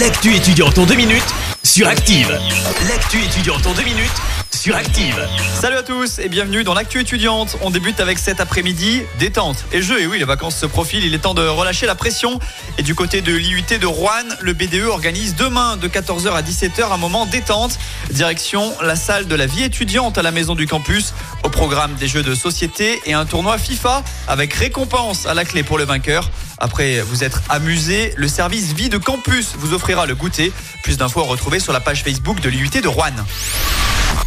L'actu étudiante en deux minutes sur Active. L'actu étudiante en deux minutes Salut à tous et bienvenue dans l'actu étudiante. On débute avec cet après-midi détente et jeu. Et oui, les vacances se profilent, il est temps de relâcher la pression. Et du côté de l'IUT de Rouen, le BDE organise demain de 14h à 17h un moment détente. Direction la salle de la vie étudiante à la maison du campus. Au programme des jeux de société et un tournoi FIFA avec récompense à la clé pour le vainqueur. Après vous être amusé, le service vie de campus vous offrira le goûter. Plus d'infos à retrouver sur la page Facebook de l'IUT de Rouen.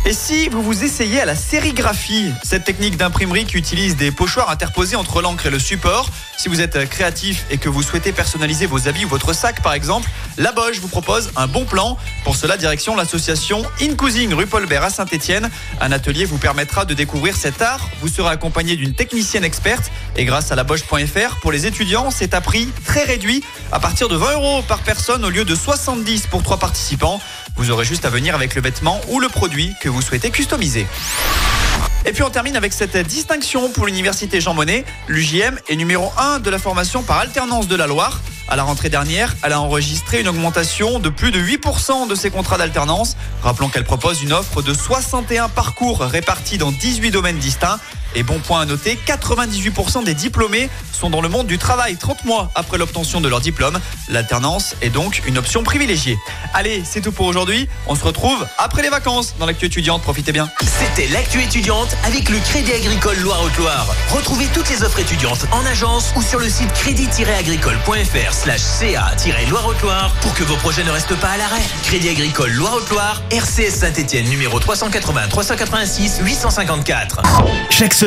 Et si vous vous essayez à la sérigraphie, cette technique d'imprimerie qui utilise des pochoirs interposés entre l'encre et le support, si vous êtes créatif et que vous souhaitez personnaliser vos habits ou votre sac par exemple, la Bosch vous propose un bon plan. Pour cela, direction l'association Incousing rue Paulbert à Saint-Etienne. Un atelier vous permettra de découvrir cet art. Vous serez accompagné d'une technicienne experte et grâce à la Bosch.fr, pour les étudiants, c'est à prix très réduit, à partir de 20 euros par personne au lieu de 70 pour trois participants. Vous aurez juste à venir avec le vêtement ou le produit que vous souhaitez customiser. Et puis on termine avec cette distinction pour l'université Jean Monnet. L'UJM est numéro 1 de la formation par alternance de la Loire. À la rentrée dernière, elle a enregistré une augmentation de plus de 8% de ses contrats d'alternance. Rappelons qu'elle propose une offre de 61 parcours répartis dans 18 domaines distincts. Et bon point à noter, 98% des diplômés sont dans le monde du travail 30 mois après l'obtention de leur diplôme. L'alternance est donc une option privilégiée. Allez, c'est tout pour aujourd'hui. On se retrouve après les vacances dans l'actu étudiante. Profitez bien. C'était l'actu étudiante avec le Crédit Agricole Loire-Haute-Loire. Retrouvez toutes les offres étudiantes en agence ou sur le site crédit-agricole.fr slash ca-loire-haute-Loire pour que vos projets ne restent pas à l'arrêt. Crédit Agricole Loire-Haute-Loire, RCS Saint-Etienne numéro 380 386 854. Chaque semaine,